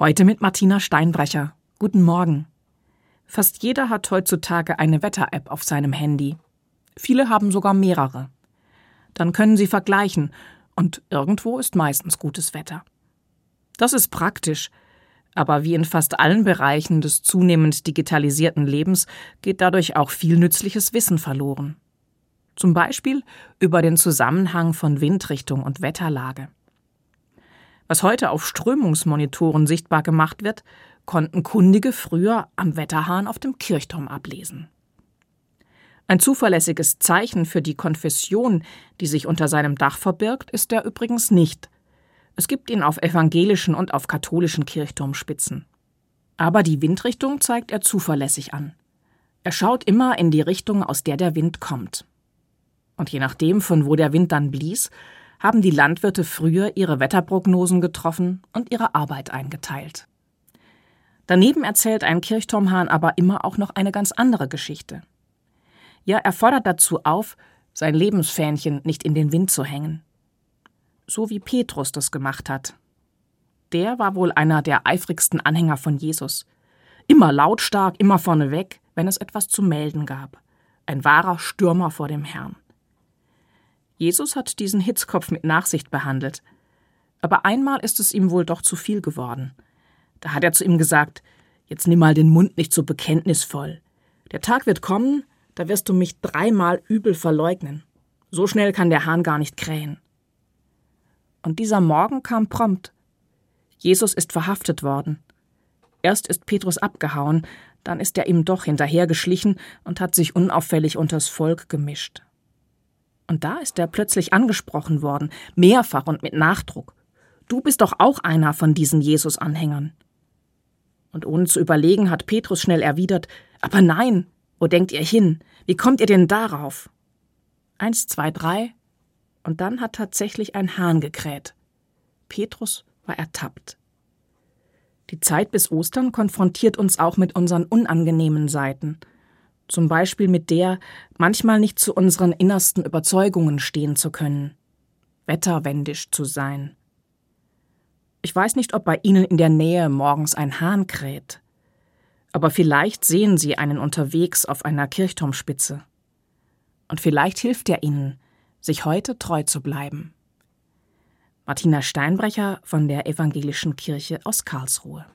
Heute mit Martina Steinbrecher. Guten Morgen. Fast jeder hat heutzutage eine Wetter-App auf seinem Handy. Viele haben sogar mehrere. Dann können sie vergleichen, und irgendwo ist meistens gutes Wetter. Das ist praktisch, aber wie in fast allen Bereichen des zunehmend digitalisierten Lebens geht dadurch auch viel nützliches Wissen verloren. Zum Beispiel über den Zusammenhang von Windrichtung und Wetterlage. Was heute auf Strömungsmonitoren sichtbar gemacht wird, konnten Kundige früher am Wetterhahn auf dem Kirchturm ablesen. Ein zuverlässiges Zeichen für die Konfession, die sich unter seinem Dach verbirgt, ist er übrigens nicht. Es gibt ihn auf evangelischen und auf katholischen Kirchturmspitzen. Aber die Windrichtung zeigt er zuverlässig an. Er schaut immer in die Richtung, aus der der Wind kommt. Und je nachdem, von wo der Wind dann blies, haben die Landwirte früher ihre Wetterprognosen getroffen und ihre Arbeit eingeteilt. Daneben erzählt ein Kirchturmhahn aber immer auch noch eine ganz andere Geschichte. Ja, er fordert dazu auf, sein Lebensfähnchen nicht in den Wind zu hängen. So wie Petrus das gemacht hat. Der war wohl einer der eifrigsten Anhänger von Jesus. Immer lautstark, immer vorneweg, wenn es etwas zu melden gab. Ein wahrer Stürmer vor dem Herrn. Jesus hat diesen Hitzkopf mit Nachsicht behandelt. Aber einmal ist es ihm wohl doch zu viel geworden. Da hat er zu ihm gesagt: Jetzt nimm mal den Mund nicht so bekenntnisvoll. Der Tag wird kommen, da wirst du mich dreimal übel verleugnen. So schnell kann der Hahn gar nicht krähen. Und dieser Morgen kam prompt. Jesus ist verhaftet worden. Erst ist Petrus abgehauen, dann ist er ihm doch hinterhergeschlichen und hat sich unauffällig unters Volk gemischt. Und da ist er plötzlich angesprochen worden, mehrfach und mit Nachdruck. Du bist doch auch einer von diesen Jesus-Anhängern. Und ohne zu überlegen hat Petrus schnell erwidert, aber nein, wo denkt ihr hin? Wie kommt ihr denn darauf? Eins, zwei, drei, und dann hat tatsächlich ein Hahn gekräht. Petrus war ertappt. Die Zeit bis Ostern konfrontiert uns auch mit unseren unangenehmen Seiten – zum Beispiel mit der, manchmal nicht zu unseren innersten Überzeugungen stehen zu können, wetterwendisch zu sein. Ich weiß nicht, ob bei Ihnen in der Nähe morgens ein Hahn kräht, aber vielleicht sehen Sie einen unterwegs auf einer Kirchturmspitze. Und vielleicht hilft er Ihnen, sich heute treu zu bleiben. Martina Steinbrecher von der Evangelischen Kirche aus Karlsruhe